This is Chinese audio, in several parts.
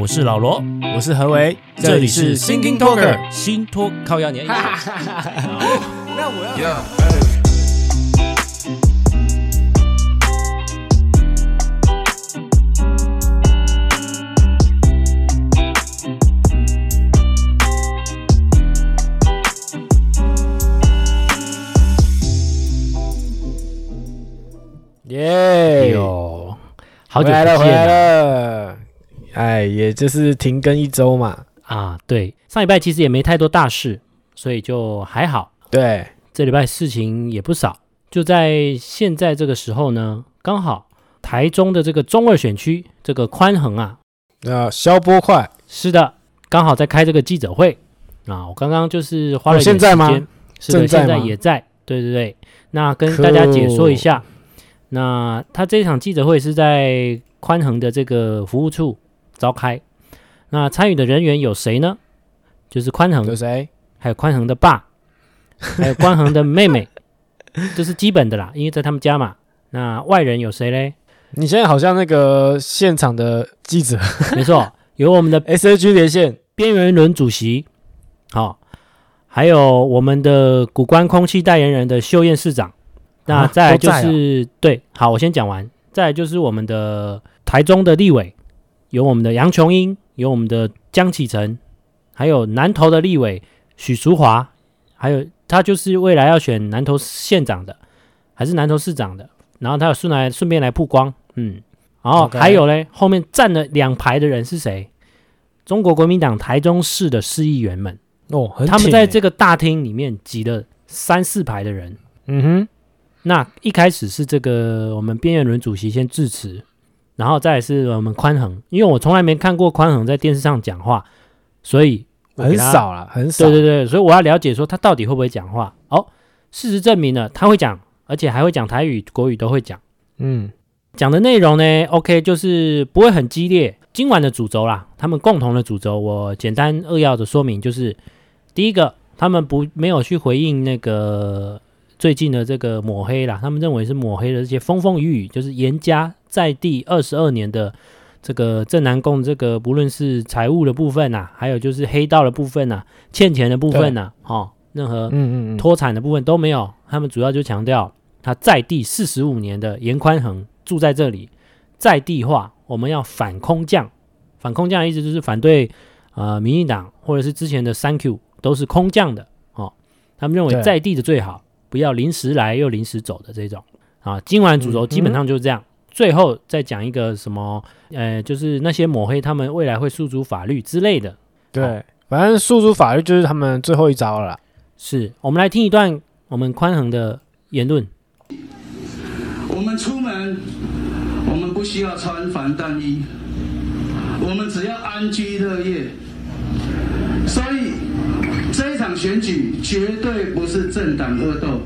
我是老罗，我是何为，这里是 Thinking Talker 新托靠压年。那我要。耶！哟，好久不。就是停更一周嘛。啊，对，上礼拜其实也没太多大事，所以就还好。对，这礼拜事情也不少。就在现在这个时候呢，刚好台中的这个中二选区这个宽恒啊，啊，消波块，是的，刚好在开这个记者会啊。我刚刚就是花了一点时间，现在吗？是的，现在也在。对对对，那跟大家解说一下，那他这场记者会是在宽恒的这个服务处召开，那参与的人员有谁呢？就是宽恒，有谁？还有宽恒的爸，还有宽恒的妹妹，这是基本的啦，因为在他们家嘛。那外人有谁嘞？你现在好像那个现场的记者，没错，有我们的 SAG 连线边缘轮主席，好、哦，还有我们的谷关空气代言人的秀燕市长。那再来就是、啊、对，好，我先讲完。再来就是我们的台中的立委。有我们的杨琼英，有我们的江启臣，还有南投的立委许淑华，还有他就是未来要选南投县长的，还是南投市长的，然后他有顺来顺便来曝光，嗯，然后还有嘞，后面站了两排的人是谁？中国国民党台中市的市议员们。哦，他们在这个大厅里面挤了三四排的人，嗯哼，那一开始是这个我们边缘轮主席先致辞。然后再来是我们宽恒，因为我从来没看过宽恒在电视上讲话，所以很少了，很少。对对对，所以我要了解说他到底会不会讲话。哦，事实证明了他会讲，而且还会讲台语、国语都会讲。嗯，讲的内容呢，OK，就是不会很激烈。今晚的主轴啦，他们共同的主轴，我简单扼要的说明，就是第一个，他们不没有去回应那个最近的这个抹黑啦，他们认为是抹黑的这些风风雨雨，就是严家。在地二十二年的这个正南宫，这个不论是财务的部分呐、啊，还有就是黑道的部分呐、啊，欠钱的部分呐、啊，哦，任何嗯嗯脱产的部分都没有。他们主要就强调他在地四十五年的严宽恒住在这里，在地化，我们要反空降。反空降的意思就是反对呃民进党或者是之前的三 Q 都是空降的哦。他们认为在地的最好，不要临时来又临时走的这种啊。今晚主轴基本上就是这样。嗯嗯最后再讲一个什么？呃，就是那些抹黑，他们未来会诉诸法律之类的。对，哦、反正诉诸法律就是他们最后一招了啦。是，我们来听一段我们宽恒的言论。我们出门，我们不需要穿防弹衣，我们只要安居乐业。所以这一场选举绝对不是政党恶斗，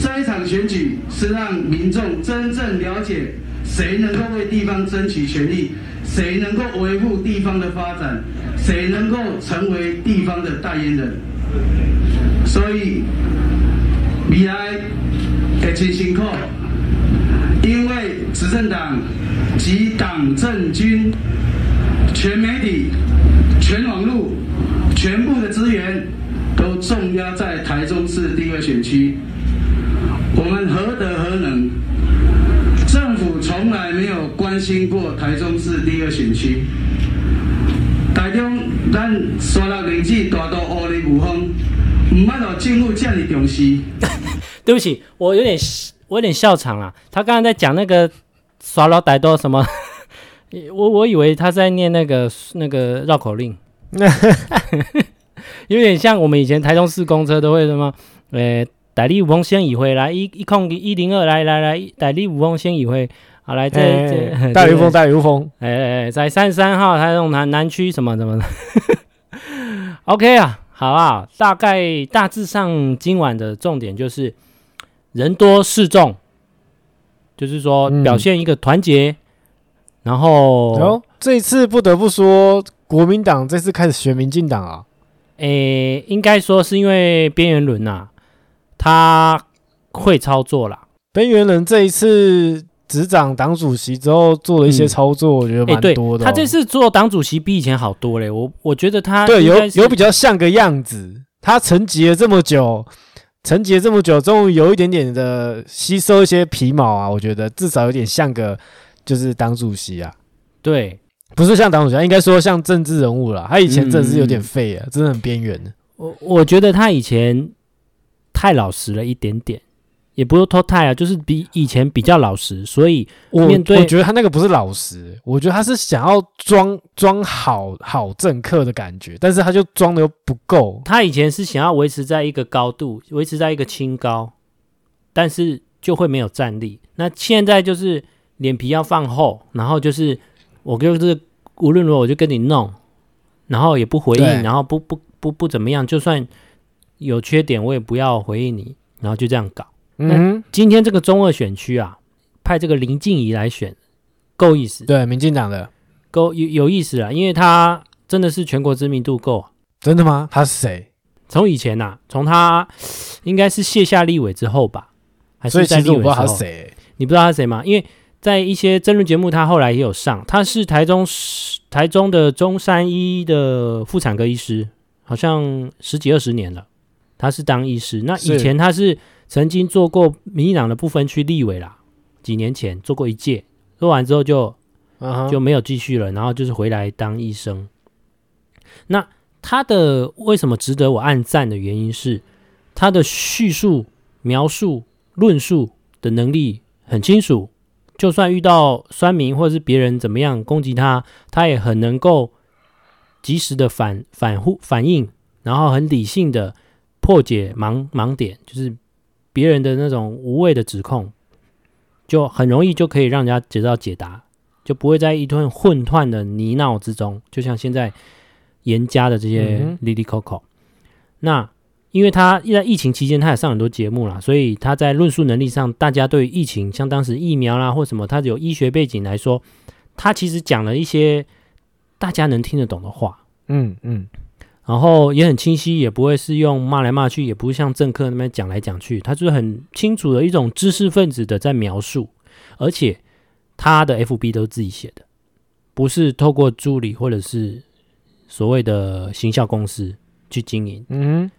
这一场选举是让民众真正了解。谁能够为地方争取权利？谁能够维护地方的发展？谁能够成为地方的代言人？所以，未来会很辛苦，因为执政党及党政军全媒体、全网络、全部的资源重压在台中市第二选区，我们何德何能？政府从来没有关心过台中市第二选区。台中，咱刷了年纪大到乌里无风，唔捌到政府这么重视。对不起，我有点我有点笑场了。他刚刚在讲那个耍老歹多什么，我我以为他在念那个那个绕口令，有点像我们以前台中市公车都会什么，诶。代理五峰先议会来一一控一零二来来来代理五峰先议会好来这这代理五峰代理五峰。哎哎哎在三十三号台中南南区什么什么的，OK 啊好啊大概大致上今晚的重点就是人多势众，就是说表现一个团结，嗯、然后哦这一次不得不说国民党这次开始学民进党啊，诶应该说是因为边缘轮呐。他会操作啦，边缘人这一次执掌党主席之后做了一些操作，嗯、我觉得蛮多的、哦欸。他这次做党主席比以前好多嘞，我我觉得他对有有比较像个样子。他沉寂了这么久，沉寂了这么久，终于有一点点的吸收一些皮毛啊！我觉得至少有点像个就是党主席啊。对，不是像党主席，应该说像政治人物了。他以前真的是有点废啊，嗯、真的很边缘的。我我觉得他以前太老实了一点点。也不是脱太啊，就是比以前比较老实，所以面对我，我觉得他那个不是老实，我觉得他是想要装装好好政客的感觉，但是他就装的又不够。他以前是想要维持在一个高度，维持在一个清高，但是就会没有战力。那现在就是脸皮要放厚，然后就是我就是无论如何我就跟你弄，然后也不回应，然后不不不不怎么样，就算有缺点我也不要回应你，然后就这样搞。嗯，今天这个中二选区啊，派这个林静怡来选，够意思。对，民进党的够有有意思啊，因为他真的是全国知名度够。真的吗？他是谁？从以前呐、啊，从他应该是卸下立委之后吧，还是在立委之后？所以其实我不知道他是谁。你不知道他是谁吗？因为在一些争论节目，他后来也有上。他是台中台中的中山医的妇产科医师，好像十几二十年了。他是当医师，那以前他是。曾经做过民进党的不分区立委啦，几年前做过一届，做完之后就、就没有继续了，然后就是回来当医生。那他的为什么值得我按赞的原因是，他的叙述、描述、论述的能力很清楚，就算遇到酸民或者是别人怎么样攻击他，他也很能够及时的反反呼反应，然后很理性的破解盲盲点，就是。别人的那种无谓的指控，就很容易就可以让人家得到解答，就不会在一顿混乱的泥淖之中。就像现在严家的这些哩哩扣扣，嗯、哼那因为他在疫情期间，他也上很多节目啦，所以他在论述能力上，大家对于疫情，像当时疫苗啦或什么，他有医学背景来说，他其实讲了一些大家能听得懂的话。嗯嗯。然后也很清晰，也不会是用骂来骂去，也不会像政客那边讲来讲去，他就是很清楚的一种知识分子的在描述，而且他的 FB 都是自己写的，不是透过助理或者是所谓的行销公司去经营。嗯，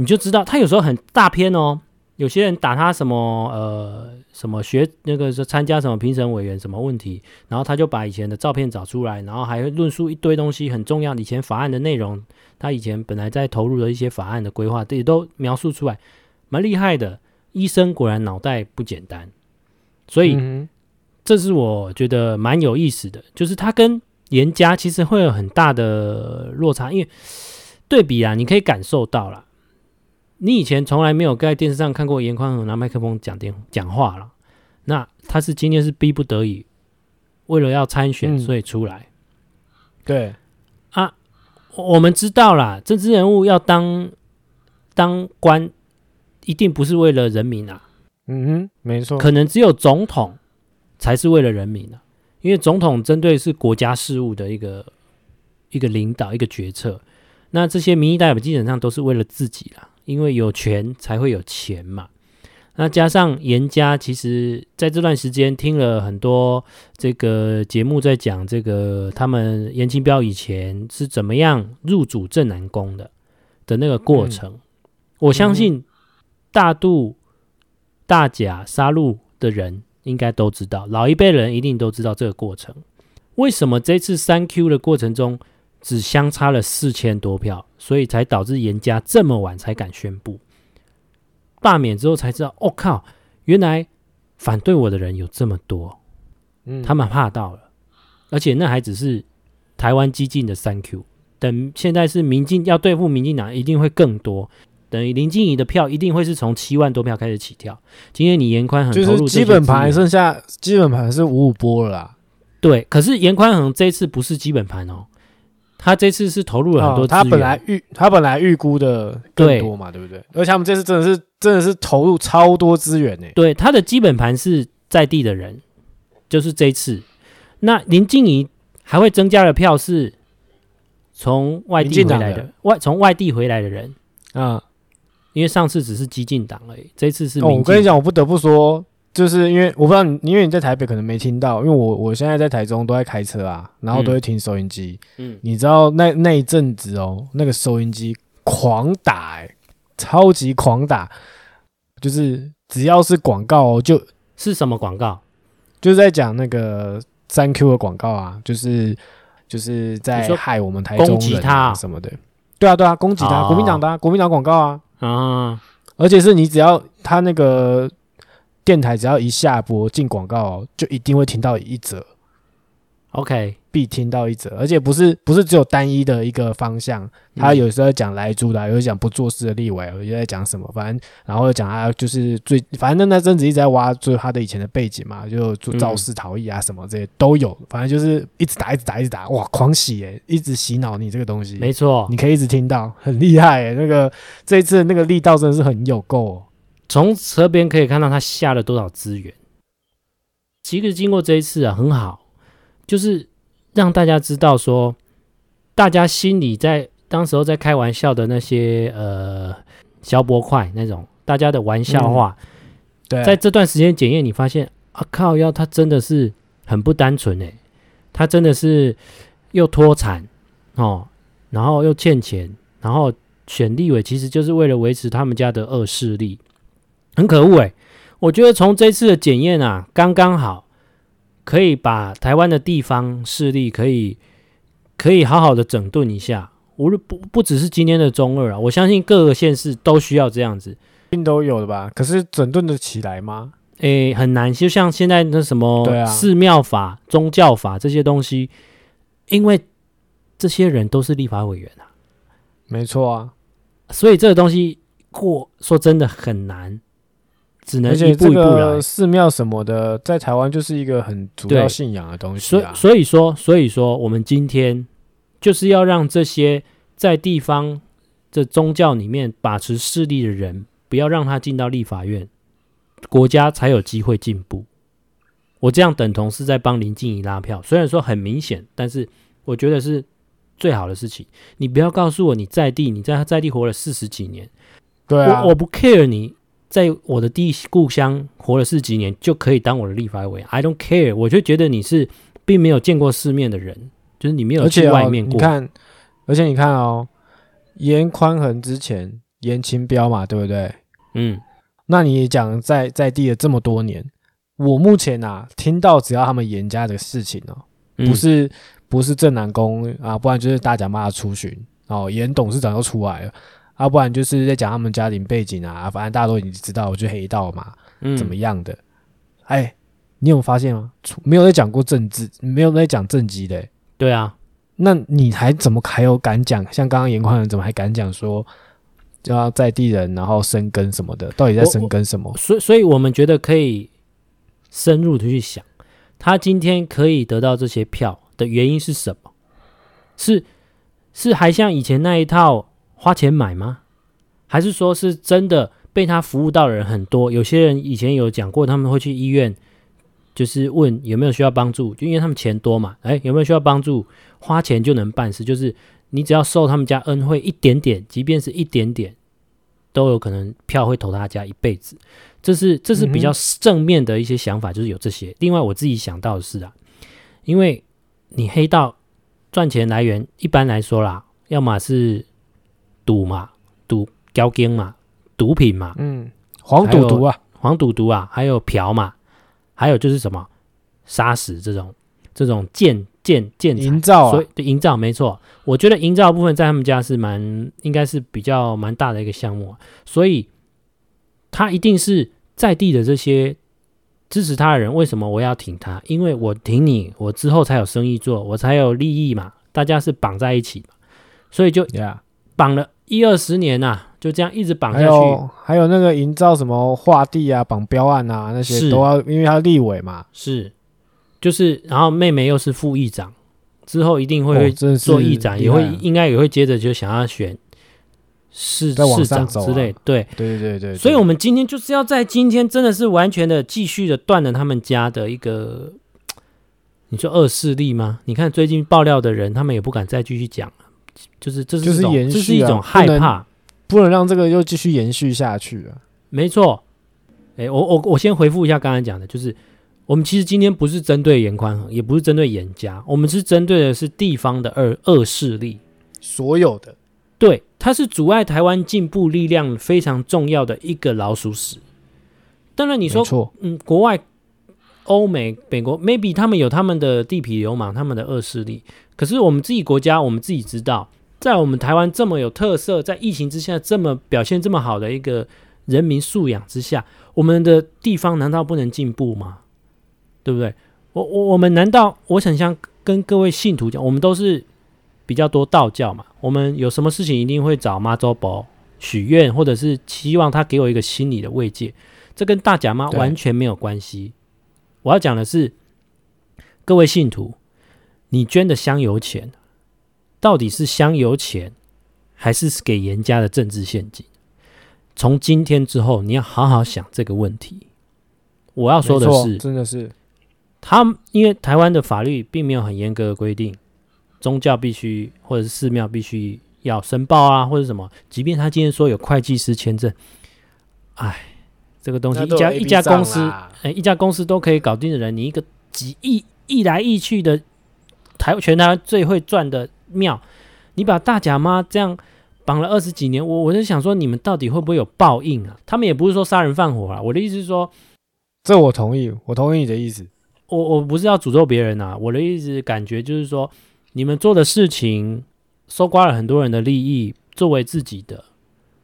你就知道他有时候很大篇哦。有些人打他什么呃什么学那个是参加什么评审委员什么问题，然后他就把以前的照片找出来，然后还会论述一堆东西很重要以前法案的内容，他以前本来在投入的一些法案的规划，这也都描述出来，蛮厉害的。医生果然脑袋不简单，所以、嗯、这是我觉得蛮有意思的，就是他跟严家其实会有很大的落差，因为对比啊，你可以感受到了。你以前从来没有在电视上看过严宽恒拿麦克风讲电讲话了，那他是今天是逼不得已，为了要参选所以出来。嗯、对啊，我们知道啦，政治人物要当当官，一定不是为了人民啊。嗯哼，没错，可能只有总统才是为了人民啊，因为总统针对是国家事务的一个一个领导一个决策，那这些民意代表基本上都是为了自己啦。因为有权才会有钱嘛，那加上严家，其实在这段时间听了很多这个节目，在讲这个他们严清标以前是怎么样入主正南宫的的那个过程。嗯、我相信大渡、大甲杀戮的人应该都知道，老一辈人一定都知道这个过程。为什么这次三 Q 的过程中，只相差了四千多票，所以才导致严家这么晚才敢宣布罢免之后才知道，我、哦、靠，原来反对我的人有这么多，嗯，他们怕到了，而且那还只是台湾激进的三 Q，等现在是民进要对付民进党，一定会更多，等于林静怡的票一定会是从七万多票开始起跳。今天你严宽很投入基本盘剩下基本盘是五五波了啦，对，可是严宽恒这次不是基本盘哦。他这次是投入了很多，哦，他本来预他本来预估的更多嘛，对，对不对？而且他们这次真的是真的是投入超多资源呢。对，他的基本盘是在地的人，就是这次。那林静怡还会增加的票是从外地回来的，的外从外地回来的人啊，因为上次只是激进党而已，这次是。哦，我跟你讲，我不得不说，就是因为我不知道你，因为你在台北可能没听到，因为我我现在在台中都在开车啊，然后都会听收音机。嗯，你知道那那一阵子哦，那个收音机狂打、欸，超级狂打，就是只要是广告哦，就是什么广告？就是在讲那个三 Q 的广告啊，就是就是在害我们台中攻击他什么的。对啊对啊，攻击他，哦、国民党的、啊、国民党广告啊啊！而且是你只要他那个。电台只要一下播进广告，就一定会听到一则，OK，必听到一则，而且不是不是只有单一的一个方向，他有时候讲莱猪的，有时候讲不做事的立委，有在讲什么，反正然后讲他就是最，反正那阵子一直在挖，就他的以前的背景嘛，就做肇事逃逸啊什么这些都有，反正就是一直打一直打一直打，哇，狂洗诶，一直洗脑你这个东西，没错，你可以一直听到，很厉害诶，那个这一次那个力道真的是很有够哦。从侧边可以看到他下了多少资源。其实经过这一次啊，很好，就是让大家知道说，大家心里在当时候在开玩笑的那些呃消波块那种大家的玩笑话，嗯、对，在这段时间检验，你发现啊靠，要他真的是很不单纯诶，他真的是又脱产哦，然后又欠钱，然后选立委其实就是为了维持他们家的恶势力。很可恶诶，我觉得从这次的检验啊，刚刚好可以把台湾的地方势力可以可以好好的整顿一下。无论不不只是今天的中二啊，我相信各个县市都需要这样子，病都有的吧？可是整顿的起来吗？诶，很难。就像现在那什么寺庙法、宗教法这些东西，因为这些人都是立法委员啊，没错啊，所以这个东西过说真的很难。只能一步一步来。寺庙什么的，在台湾就是一个很主要信仰的东西啊。所以，所以说，所以说，我们今天就是要让这些在地方的宗教里面把持势力的人，不要让他进到立法院，国家才有机会进步。我这样等同是在帮林静怡拉票，虽然说很明显，但是我觉得是最好的事情。你不要告诉我你在地，你在他在地活了四十几年，对啊，我我不 care 你。在我的地故乡活了四几年，就可以当我的立法委员。I don't care，我就觉得你是并没有见过世面的人，就是你没有去外面过。哦、你看，而且你看哦，严宽恒之前严清标嘛，对不对？嗯，那你也讲在在地了这么多年，我目前啊听到只要他们严家的事情哦，不是、嗯、不是正南宫啊，不然就是大甲妈的出巡哦，严董事长又出来了。要、啊、不然就是在讲他们家庭背景啊，反正大家都已经知道，我就黑道嘛，嗯、怎么样的？哎，你有发现吗？没有在讲过政治，没有在讲政绩的。对啊，那你还怎么还有敢讲？像刚刚严宽仁怎么还敢讲说就要在地人，然后生根什么的？到底在生根什么？所以，所以我们觉得可以深入的去想，他今天可以得到这些票的原因是什么？是是还像以前那一套？花钱买吗？还是说是真的被他服务到的人很多？有些人以前有讲过，他们会去医院，就是问有没有需要帮助，就因为他们钱多嘛。哎，有没有需要帮助？花钱就能办事，就是你只要受他们家恩惠一点点，即便是一点点，都有可能票会投他家一辈子。这是这是比较正面的一些想法，就是有这些。另外，我自己想到的是啊，因为你黑道赚钱来源一般来说啦，要么是。赌嘛，赌交金嘛，毒品嘛，嗯，黄赌毒啊，黄赌毒啊，还有嫖嘛，还有就是什么杀死这种这种建建建营造、啊，所以对营造没错，我觉得营造部分在他们家是蛮应该是比较蛮大的一个项目，所以他一定是在地的这些支持他的人，为什么我要挺他？因为我挺你，我之后才有生意做，我才有利益嘛，大家是绑在一起嘛，所以就绑了。一二十年呐、啊，就这样一直绑下去。还有，还有那个营造什么划地啊、绑标案啊那些都要，因为他立委嘛。是，就是，然后妹妹又是副议长，之后一定会做议长，哦、也会应该也会接着就想要选市市长之类。对，对对对对。所以，我们今天就是要在今天真的是完全的继续的断了他们家的一个，你说恶势力吗？你看最近爆料的人，他们也不敢再继续讲了。就是这是就是延续、啊，这是一种害怕，不能，不能让这个又继续延续下去啊！没错，哎，我我我先回复一下刚才讲的，就是我们其实今天不是针对严宽恒，也不是针对严家，我们是针对的是地方的二恶势力，所有的，对，它是阻碍台湾进步力量非常重要的一个老鼠屎。当然你说，嗯，国外。欧美、美国，maybe 他们有他们的地痞流氓，他们的恶势力。可是我们自己国家，我们自己知道，在我们台湾这么有特色，在疫情之下这么表现这么好的一个人民素养之下，我们的地方难道不能进步吗？对不对？我我我们难道我想像跟各位信徒讲，我们都是比较多道教嘛，我们有什么事情一定会找妈周伯许愿，或者是期望他给我一个心理的慰藉，这跟大甲妈完全没有关系。我要讲的是，各位信徒，你捐的香油钱，到底是香油钱，还是给严家的政治献金？从今天之后，你要好好想这个问题。我要说的是，真的是，他因为台湾的法律并没有很严格的规定，宗教必须或者是寺庙必须要申报啊，或者什么，即便他今天说有会计师签证，哎。这个东西一家一家公司，哎，一家公司都可以搞定的人，你一个几亿亿来亿去的台全台湾最会赚的庙，你把大甲妈这样绑了二十几年，我我就想说，你们到底会不会有报应啊？他们也不是说杀人放火啊，我的意思是说，这我同意，我同意你的意思。我我不是要诅咒别人啊，我的意思感觉就是说，你们做的事情搜刮了很多人的利益，作为自己的。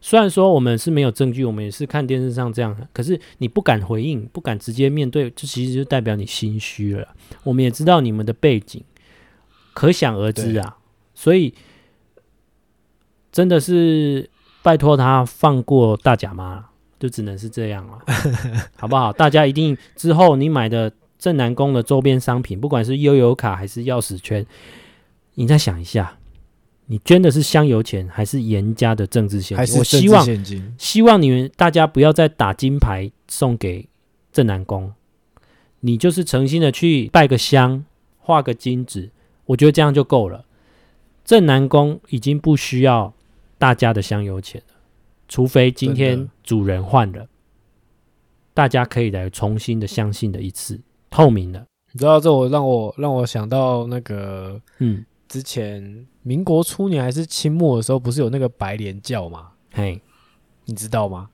虽然说我们是没有证据，我们也是看电视上这样，可是你不敢回应，不敢直接面对，这其实就代表你心虚了。我们也知道你们的背景，可想而知啊。所以真的是拜托他放过大甲妈，就只能是这样了，好不好？大家一定之后你买的正南宫的周边商品，不管是悠游卡还是钥匙圈，你再想一下。你捐的是香油钱，还是严家的政治现金？还是我希望希望你们大家不要再打金牌送给正南宫，你就是诚心的去拜个香，画个金纸，我觉得这样就够了。正南宫已经不需要大家的香油钱了，除非今天主人换了，大家可以来重新的相信的一次透明的。你知道这我让我让我想到那个嗯。之前民国初年还是清末的时候，不是有那个白莲教吗？嘿，你知道吗？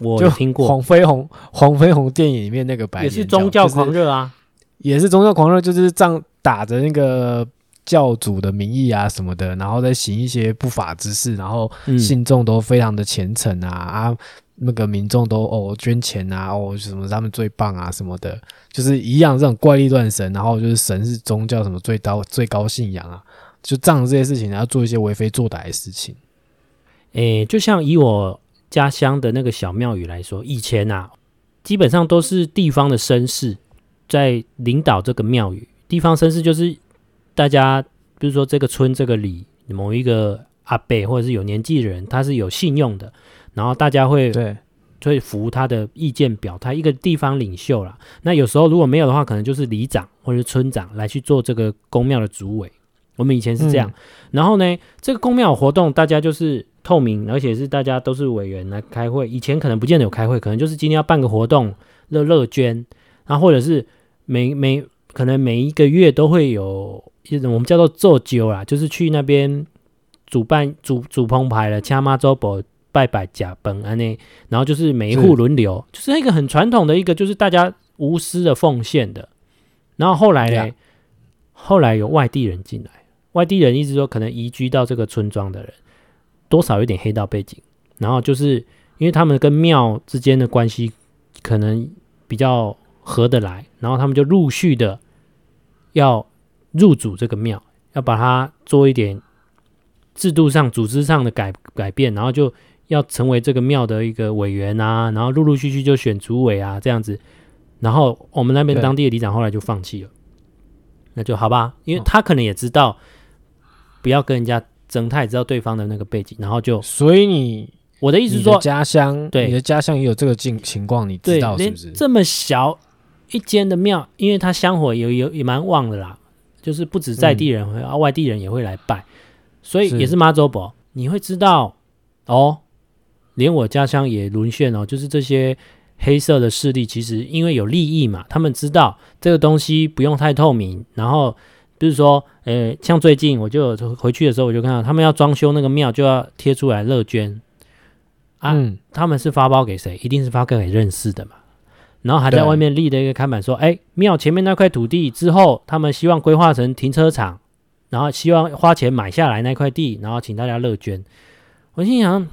我就听过黄飞鸿，黄飞鸿电影里面那个白也是宗教狂热啊，就是，也是宗教狂热，就是仗打着那个教主的名义啊什么的，然后再行一些不法之事，然后信众都非常的虔诚啊，嗯、啊，那个民众都哦捐钱啊，哦什么他们最棒啊什么的，就是一样这种怪力乱神，然后就是神是宗教什么最高最高信仰啊。就仗着这些事情，然后做一些为非作歹的事情。诶，就像以我家乡的那个小庙宇来说，以前啊，基本上都是地方的绅士在领导这个庙宇。地方绅士就是大家，比如说这个村这个里某一个阿伯或者是有年纪的人，他是有信用的，然后大家会对会服他的意见表他，一个地方领袖啦。那有时候如果没有的话，可能就是里长或者是村长来去做这个公庙的主委。我们以前是这样，嗯、然后呢，这个公庙活动大家就是透明，而且是大家都是委员来开会。以前可能不见得有开会，可能就是今天要办个活动，乐乐捐，然后或者是每每可能每一个月都会有我们叫做做酒啦，就是去那边主办主主澎湃了，掐妈周伯拜拜甲本安呢，然后就是每一户轮流，是就是那个很传统的一个，就是大家无私的奉献的。然后后来呢，后来有外地人进来。外地人一直说，可能移居到这个村庄的人，多少有点黑道背景，然后就是因为他们跟庙之间的关系可能比较合得来，然后他们就陆续的要入主这个庙，要把它做一点制度上、组织上的改改变，然后就要成为这个庙的一个委员啊，然后陆陆续续就选主委啊这样子，然后我们那边当地的里长后来就放弃了，那就好吧，因为他可能也知道。不要跟人家争，他也知道对方的那个背景，然后就，所以你我的意思是说，家乡对。你的家乡也有这个境情况，你知道是不是？这么小一间的庙，因为它香火有有也蛮旺的啦，就是不止在地人会，啊、嗯，外地人也会来拜，所以也是妈祖婆，你会知道哦，连我家乡也沦陷哦，就是这些黑色的势力，其实因为有利益嘛，他们知道这个东西不用太透明。然后就是说，呃，像最近我就回去的时候，我就看到他们要装修那个庙，就要贴出来乐捐啊。嗯、他们是发包给谁？一定是发给认识的嘛。然后还在外面立了一个看板，说：“哎，庙前面那块土地之后，他们希望规划成停车场，然后希望花钱买下来那块地，然后请大家乐捐。”我心想：“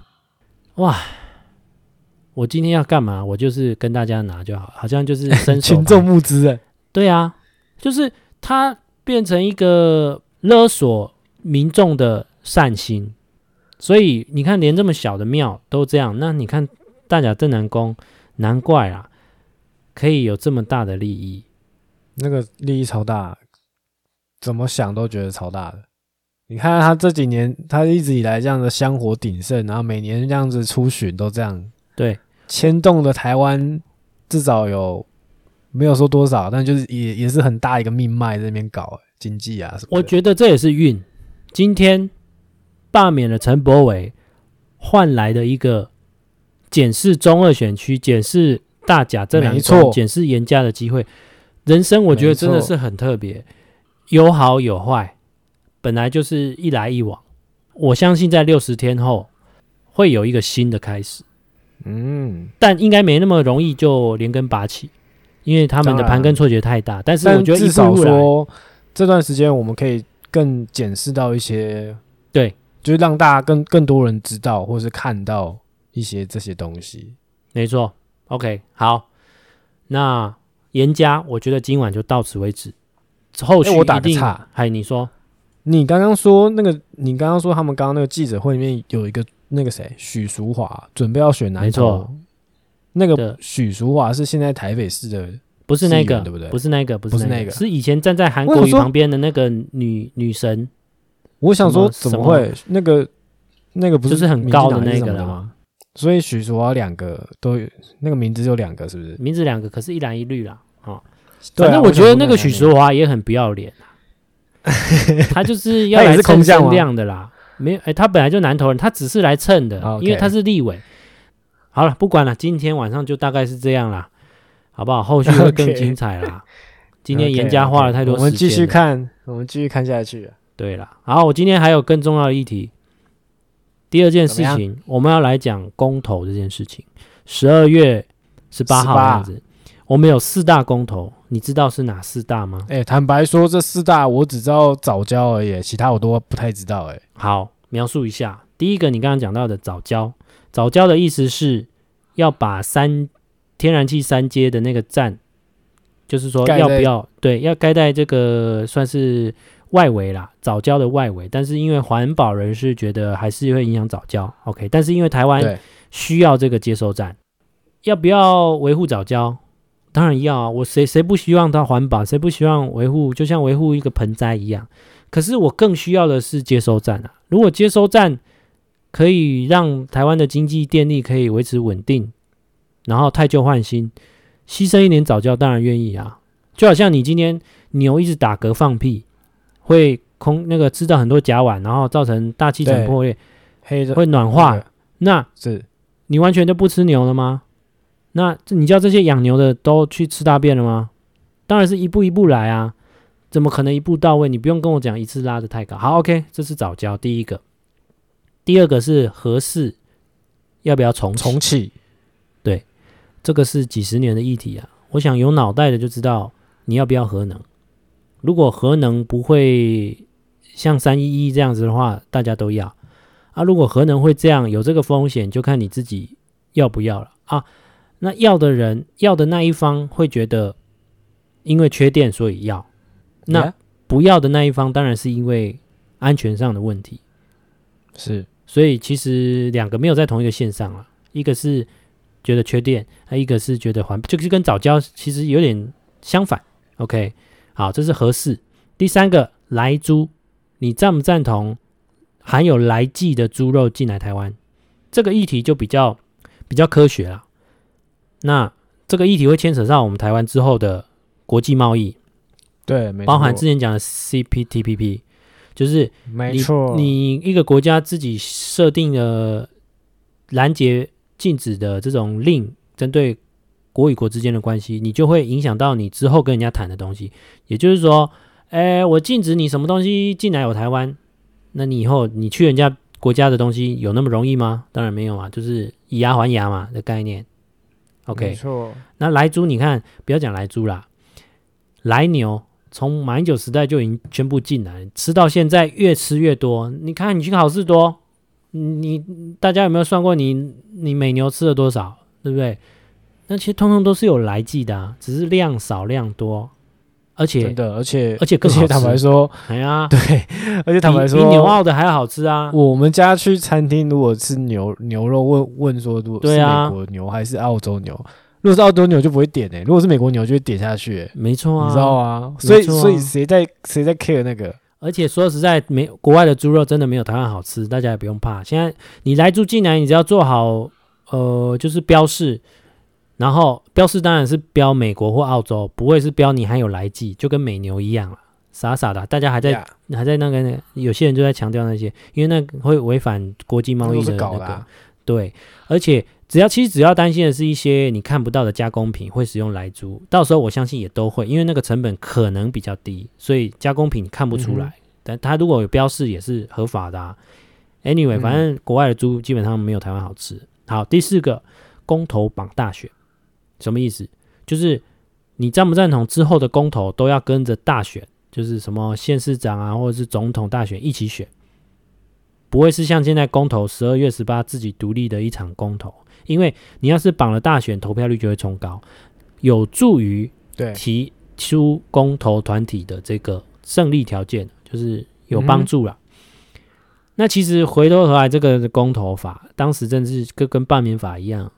哇！”我今天要干嘛？我就是跟大家拿就好，好像就是伸手 群众募资哎，对啊，就是它变成一个勒索民众的善心，所以你看，连这么小的庙都这样，那你看大甲镇南宫，难怪啊，可以有这么大的利益，那个利益超大，怎么想都觉得超大的。你看他这几年，他一直以来这样的香火鼎盛，然后每年这样子出巡都这样。对，牵动的台湾至少有没有说多少，但就是也也是很大一个命脉在那边搞经济啊什么。我觉得这也是运。今天罢免了陈柏伟，换来的一个检视中二选区、检视大甲这两错、检视严家的机会。人生我觉得真的是很特别，有好有坏，本来就是一来一往。我相信在六十天后会有一个新的开始。嗯，但应该没那么容易就连根拔起，因为他们的盘根错节太大。但是我觉得至少说这段时间我们可以更检视到一些，对，就是让大家更更多人知道或是看到一些这些东西。没错，OK，好，那严家我觉得今晚就到此为止。后续我打个岔，嗨，你说，你刚刚说那个，你刚刚说他们刚刚那个记者会里面有一个。那个谁，许淑华准备要选南投，没错，那个许淑华是现在台北市的，不是那个，对不对？不是那个，不是那个，那个、是以前站在韩国瑜旁边的那个女女神。我想说，怎么会？那个那个不是就是很高的那个了吗？所以许淑华两个都有，那个名字就两个，是不是？名字两个，可是一蓝一绿啦。哦，反正我觉得那个许淑华也很不要脸 他就是要来蹭声量的啦。没有，哎，他本来就南投人，他只是来蹭的，Okay. 因为他是立委。好了，不管了，今天晚上就大概是这样啦，好不好？后续会更精彩啦。Okay. 今天严家花了太多时间，我们继续看，我们继续看下去。对了，好，我今天还有更重要的议题。第二件事情，我们要来讲公投这件事情。十二月十八号这样子。我们有四大公投，你知道是哪四大吗？哎、欸，坦白说，这四大我只知道早教而已，其他我都不太知道。哎，好，描述一下。第一个，你刚刚讲到的早教，早教的意思是要把三天然气三阶的那个站，就是说要不要对，要盖在这个算是外围啦，早教的外围。但是因为环保人士觉得还是会影响早教，OK。但是因为台湾需要这个接收站，要不要维护早教？当然要啊！我谁谁不希望它环保？谁不希望维护？就像维护一个盆栽一样。可是我更需要的是接收站啊！如果接收站可以让台湾的经济电力可以维持稳定，然后太旧换新，牺牲一点早教，当然愿意啊！就好像你今天牛一直打嗝放屁，会空那个制造很多甲烷，然后造成大气层破裂，会暖化。那是你完全就不吃牛了吗？那你叫这些养牛的都去吃大便了吗？当然是一步一步来啊，怎么可能一步到位？你不用跟我讲一次拉的太高。好，OK，这是早教第一个，第二个是合适要不要重重启？对，这个是几十年的议题啊。我想有脑袋的就知道你要不要核能。如果核能不会像三一一这样子的话，大家都要啊。如果核能会这样有这个风险，就看你自己要不要了啊。那要的人，要的那一方会觉得，因为缺电所以要；那不要的那一方当然是因为安全上的问题。是，所以其实两个没有在同一个线上了。一个是觉得缺电，那一个是觉得环，就是跟早教其实有点相反。OK，好，这是合适。第三个来猪，你赞不赞同含有来剂的猪肉进来台湾？这个议题就比较比较科学了。那这个议题会牵扯上我们台湾之后的国际贸易，对，包含之前讲的 CPTPP，就是没错，你一个国家自己设定了拦截禁止的这种令，针对国与国之间的关系，你就会影响到你之后跟人家谈的东西。也就是说，哎，我禁止你什么东西进来我台湾，那你以后你去人家国家的东西有那么容易吗？当然没有啊，就是以牙还牙嘛的概念。OK，没错。那来猪，你看，不要讲来猪啦，来牛从马英九时代就已经宣布进来，吃到现在越吃越多。你看，你去好事多，你大家有没有算过你，你你每牛吃了多少，对不对？那其实通通都是有来记的啊，只是量少量多。而且真的，而且而且更好吃。坦白说，哎呀，对，而且坦白说，比牛澳的还要好吃啊！我们家去餐厅，如果吃牛牛肉，问问说，如果是美国牛还是澳洲牛？如果是澳洲牛就不会点诶、欸，如果是美国牛就会点下去、欸。没错啊，你知道啊？所以所以谁在谁在 care 那个？而且说实在，没国外的猪肉真的没有台湾好吃，大家也不用怕。现在你来住进来，你只要做好呃，就是标示。然后标示当然是标美国或澳洲，不会是标你还有来记，就跟美牛一样了，傻傻的，大家还在 Yeah. 还在那个那个，有些人就在强调那些，因为那会违反国际贸易的那个，啊、对，而且只要其实只要担心的是一些你看不到的加工品会使用来猪，到时候我相信也都会，因为那个成本可能比较低，所以加工品看不出来，嗯、但它如果有标示也是合法的、啊。Anyway，反正国外的猪基本上没有台湾好吃。好，第四个公投榜大选。什么意思？就是你赞不赞同之后的公投都要跟着大选，就是什么县市长啊，或者是总统大选一起选，不会是像现在公投十二月十八自己独立的一场公投，因为你要是绑了大选，投票率就会冲高，有助于提出公投团体的这个胜利条件，就是有帮助了。嗯、那其实回头回来，这个公投法当时真是跟跟罢免法一样。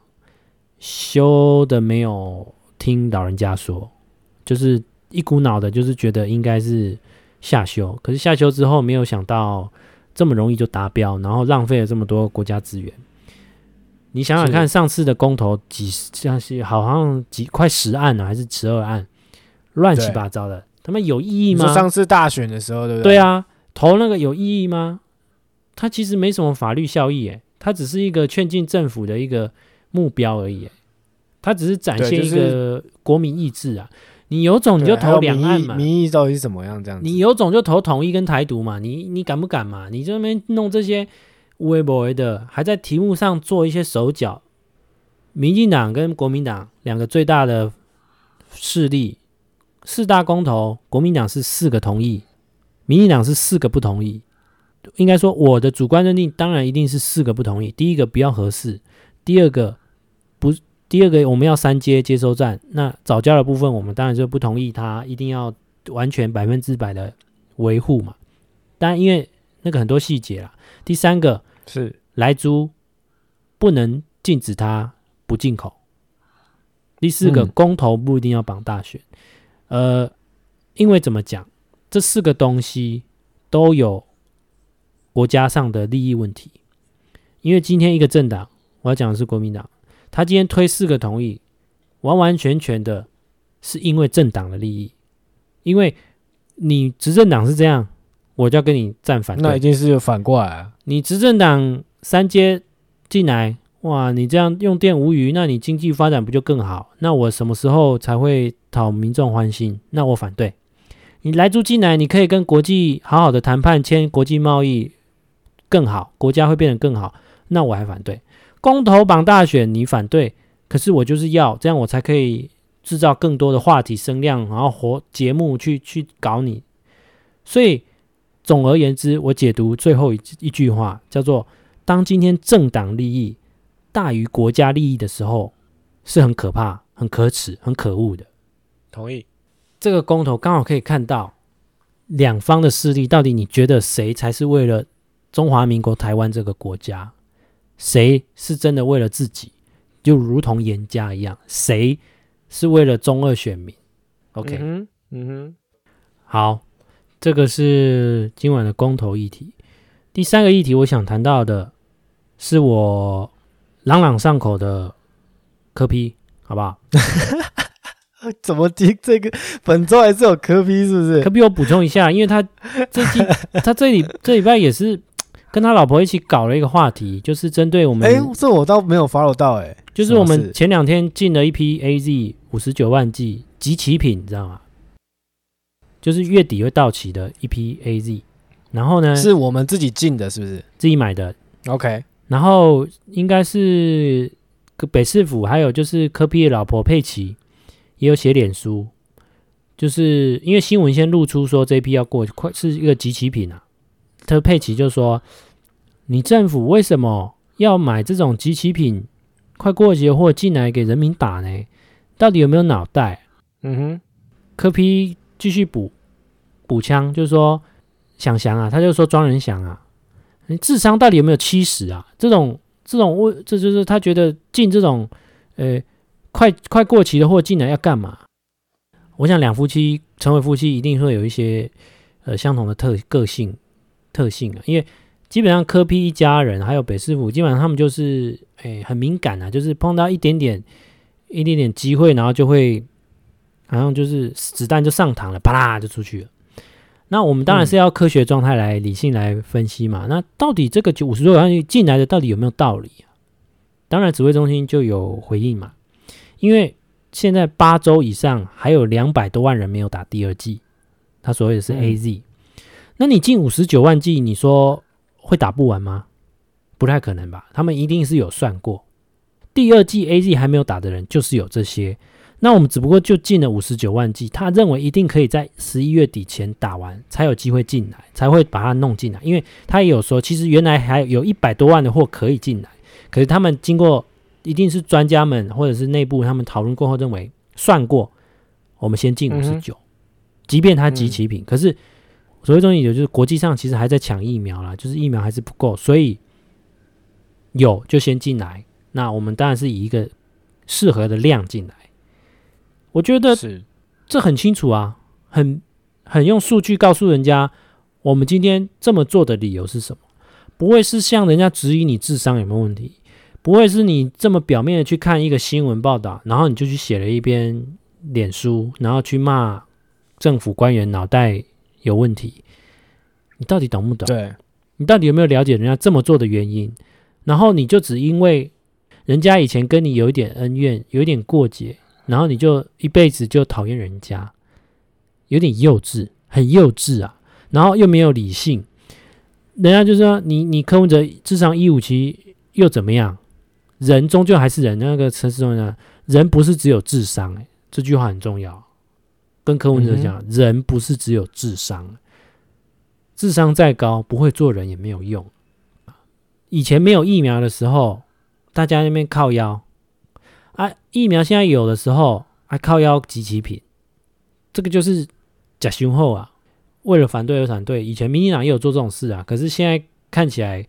修的没有听老人家说，就是一股脑的，就是觉得应该是下修，可是下修之后没有想到这么容易就达标，然后浪费了这么多国家资源。你想想看，上次的公投几像是好像几快十案了，还是十二案，乱七八糟的，他们有意义吗？上次大选的时候，对不对？对啊，投那个有意义吗？它其实没什么法律效益，诶，它只是一个劝进政府的一个。目标而已，他只是展现一个国民意志啊！你有种你就投两岸嘛，民意到底是怎么样？这样子，你有种就投统一跟台独嘛？你你敢不敢嘛？你这边弄这些微博的，还在题目上做一些手脚。民进党跟国民党两个最大的势力，四大公投，国民党是四个同意，民进党是四个不同意。应该说，我的主观认定，当然一定是四个不同意。第一个比较合适，第二个。不，第二个我们要三阶接收站，那早教的部分，我们当然就不同意，他一定要完全百分之百的维护嘛。但因为那个很多细节啦。第三个是来租不能禁止它不进口。第四个、嗯、公投不一定要绑大选，呃，因为怎么讲，这四个东西都有国家上的利益问题。因为今天一个政党，我要讲的是国民党。他今天推四个同意，完完全全的是因为政党的利益，因为你执政党是这样，我就要跟你站反。那一定是反过来啊！你执政党三阶进来，哇，你这样用电无虞，那你经济发展不就更好？那我什么时候才会讨民众欢心？那我反对。你莱猪进来，你可以跟国际好好的谈判，签国际贸易更好，国家会变得更好，那我还反对。公投榜大选，你反对，可是我就是要这样，我才可以制造更多的话题声量，然后活节目去去搞你。所以总而言之，我解读最后一一句话叫做：当今天政党利益大于国家利益的时候，是很可怕、很可耻、很可恶的。同意。这个公投刚好可以看到两方的势力，到底你觉得谁才是为了中华民国台湾这个国家？谁是真的为了自己，就如同严家一样？谁是为了中二选民？OK，嗯哼，嗯哼，好，这个是今晚的公投议题。第三个议题，我想谈到的是我朗朗上口的科批好不好？怎么听这个？本周还是有科批是不是？科批我补充一下，因为他最近 他这里这礼拜也是。跟他老婆一起搞了一个话题，就是针对我们。哎，这我倒没有 follow 到哎、欸。就是我们前两天进了一批 AZ 五十九万剂集齐品，你知道吗？就是月底会到期的一批 AZ。然后呢？是我们自己进的，是不是？自己买的。OK。然后应该是北市府，还有就是科比的老婆佩奇也有写脸书，就是因为新闻先露出说这批要过快是一个集齐品啊。特佩奇就说：“你政府为什么要买这种集齐品？快过期的货进来给人民打呢？到底有没有脑袋？”嗯哼，科批继续补补枪，就是说想想啊，他就说庄人祥啊，你智商到底有没有七十啊？这种这种问，这就是他觉得进这种呃快快过期的货进来要干嘛？我想两夫妻成为夫妻，一定会有一些呃相同的特个性。特性啊，因为基本上科批一家人还有北师傅，基本上他们就是诶很敏感啊，就是碰到一点点一点点机会，然后就会好像就是子弹就上膛了，啪啦就出去了。那我们当然是要科学状态来理性来分析嘛。嗯、那到底这个就五十多万进来的到底有没有道理啊？当然指挥中心就有回应嘛，因为现在八周以上还有两百多万人没有打第二剂，他所谓的是 AZ。嗯那你进五十九万剂，你说会打不完吗？不太可能吧。他们一定是有算过，第二季 AZ 还没有打的人就是有这些。那我们只不过就进了五十九万剂，他认为一定可以在十一月底前打完，才有机会进来，才会把它弄进来。因为他也有说，其实原来还有一百多万的货可以进来，可是他们经过一定是专家们或者是内部他们讨论过后认为算过，我们先进五十九，即便它集齐品，嗯、可是。所谓中心有就是国际上其实还在抢疫苗啦，就是疫苗还是不够，所以有就先进来。那我们当然是以一个适合的量进来。我觉得是这很清楚啊，很很用数据告诉人家，我们今天这么做的理由是什么？不会是向人家质疑你智商有没有问题，不会是你这么表面的去看一个新闻报道，然后你就去写了一篇脸书，然后去骂政府官员脑袋。有问题，你到底懂不懂？对，你到底有没有了解人家这么做的原因？然后你就只因为人家以前跟你有一点恩怨，有一点过节，然后你就一辈子就讨厌人家，有点幼稚，很幼稚啊！然后又没有理性，人家就说你你柯文哲智商一五七又怎么样？人终究还是人，那个陈时中讲，人不是只有智商，欸，这句话很重要。跟柯文哲讲，嗯、人不是只有智商，智商再高，不会做人也没有用。以前没有疫苗的时候，大家那边靠腰啊，疫苗现在有的时候还靠腰集齐品，这个就是假雄厚啊！为了反对而反对，以前民进党也有做这种事啊，可是现在看起来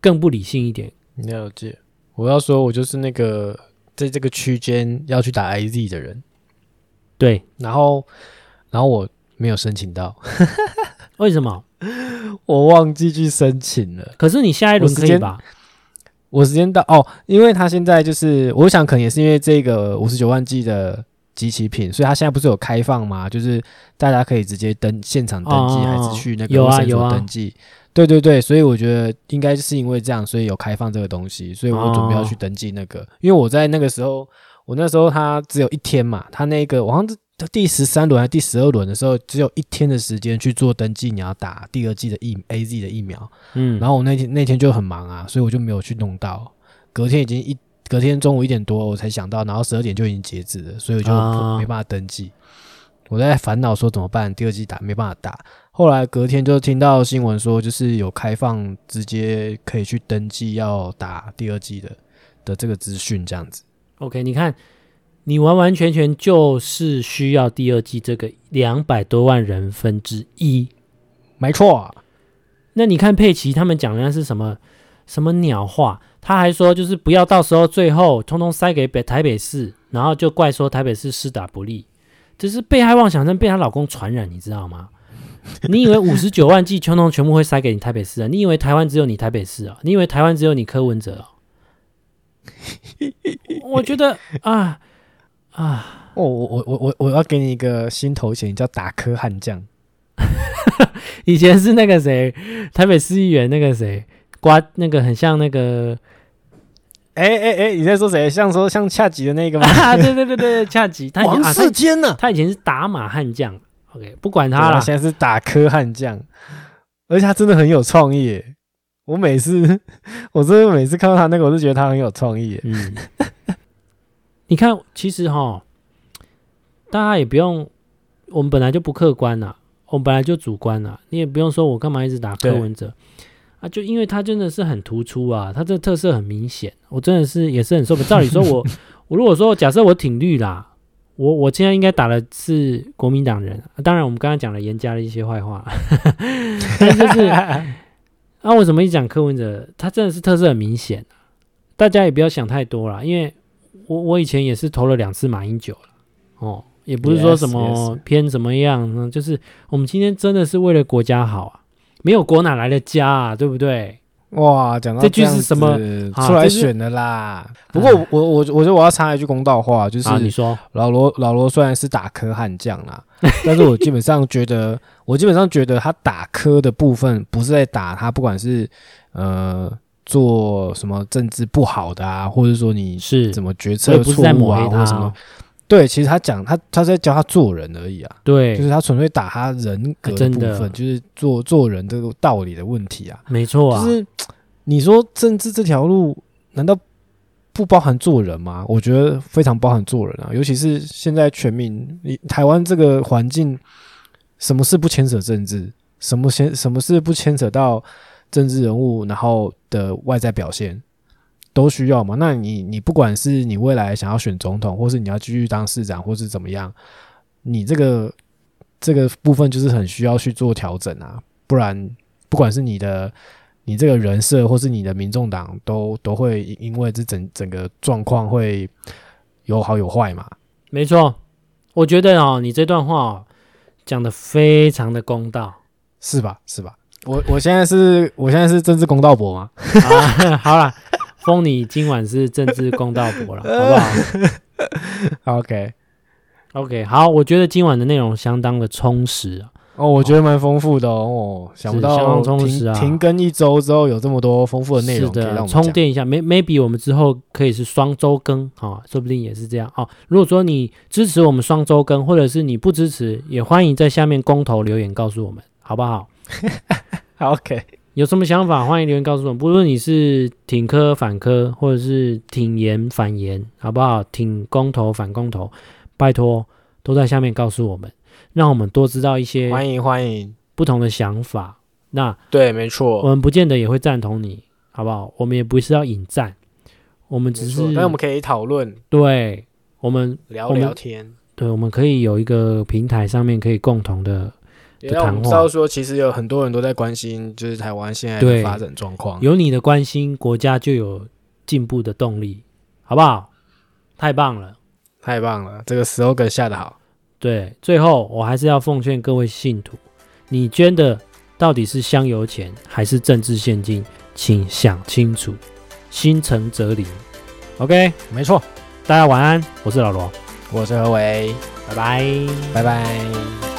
更不理性一点。了解，我要说，我就是那个在这个区间要去打 I Z 的人。对，然后，然后我没有申请到，为什么？我忘记去申请了。可是你下一轮可以吧？我时间到哦，因为他现在就是，我想可能也是因为这个五十九万 G 的集齐品，所以他现在不是有开放吗？就是大家可以直接登现场登记，哦、还是去那个卫生所登记？啊啊、对对对，所以我觉得应该是因为这样，所以有开放这个东西，所以我准备要去登记那个，哦、因为我在那个时候。我那时候他只有一天嘛，他那个我好像是第十三轮还是第十二轮的时候，只有一天的时间去做登记，你要打第二季的疫 AZ 的疫苗，嗯，然后我那天那天就很忙啊，所以我就没有去弄到，隔天已经一隔天中午一点多我才想到，然后十二点就已经截止了，所以我就没办法登记，啊、我在烦恼说怎么办，第二季打没办法打，后来隔天就听到新闻说就是有开放直接可以去登记要打第二季的的这个资讯这样子。OK，你看，你完完全全就是需要第二季这个两百多万人分之一，没错。那你看佩奇他们讲的是什么什么鸟话？他还说就是不要到时候最后通通塞给北台北市，然后就怪说台北市施打不利，这是被害妄想症被她老公传染，你知道吗？你以为五十九万剂通通全部会塞给你台北市啊？你以为台湾只有你台北市啊？你以为台湾只有你柯文哲啊？我觉得啊啊，哦，我我我我我要给你一个新头衔，叫打科悍将，以前是那个谁，台北市议员那个谁，刮那个很像那个，哎哎哎，你在说谁？像说像恰吉的那个吗？啊、对对对对，恰吉，他王世坚呢？他以前是打马悍将，OK，不管他了，现在是打科悍将，而且他真的很有创意。我每次，我真的每次看到他那个，我就觉得他很有创意。嗯，你看，其实哈，大家也不用，我们本来就不客观啦，我们本来就主观啦，你也不用说我干嘛一直打柯文哲啊，就因为他真的是很突出啊，他这特色很明显，我真的是也是很受不了。照理说我，我如果说假设我挺绿啦，我我现在应该打的是国民党人，当然我们刚刚讲了严家的一些坏话，但就是。那、啊、为什么一讲柯文哲，他真的是特色很明显，大家也不要想太多了，因为我我以前也是投了两次马英九了，哦，也不是说什么偏怎么样，yes, yes. 就是我们今天真的是为了国家好啊，没有国哪来的家啊，对不对？哇，讲到这，这句是什么出来选的啦？不过我我我觉得我要插一句公道话，就是你说老罗老罗虽然是打科悍将啦，但是我基本上觉得我基本上觉得他打科的部分不是在打他，不管是呃做什么政治不好的啊，或者说你是怎么决策错误啊，或者什么。对，其实他讲他他在教他做人而已啊。对，就是他纯粹打他人格的部分，就是做做人这个道理的问题啊。没错啊，就是你说政治这条路难道不包含做人吗？我觉得非常包含做人啊，尤其是现在全民，你台湾这个环境，什么事不牵扯政治？什么牵什么事不牵扯到政治人物，然后的外在表现？都需要嘛？那你你不管是你未来想要选总统，或是你要继续当市长，或是怎么样，你这个这个部分就是很需要去做调整啊。不然，不管是你的你这个人设，或是你的民众党，都都会因为这整整个状况会有好有坏嘛。没错，我觉得哦，你这段话讲的非常的公道，是吧？是吧？我我现在是我现在是政治公道博吗？啊、好了。封你今晚是政治公道博了，好不好？OK，OK，、okay. okay, 好，我觉得今晚的内容相当的充实啊。哦，我觉得蛮丰富的哦，哦想不到停充实啊。停更一周之后有这么多丰富的内容，是的，充电一下。Maybe 我们之后可以是双周更啊、哦，说不定也是这样啊、哦。如果说你支持我们双周更，或者是你不支持，也欢迎在下面公投留言告诉我们，好不好？好，OK。有什么想法，欢迎留言告诉我们。不论你是挺科反科，或者是挺严反严，好不好？挺公投反公投，拜托都在下面告诉我们，让我们多知道一些。欢迎欢迎不同的想法。那对，没错，我们不见得也会赞同你，好不好？我们也不是要引战，我们只是，但我们可以讨论。对，我们聊聊天。对，我们可以有一个平台上面可以共同的。也让我们知道说，其实有很多人都在关心，就是台湾现在的发展状况。有你的关心，国家就有进步的动力，好不好？太棒了，太棒了！这个 slogan 下得好。对，最后我还是要奉劝各位信徒，你捐的到底是香油钱还是政治现金，请想清楚，心诚则灵。OK，没错。大家晚安，我是老罗，我是何伟，拜拜，拜拜。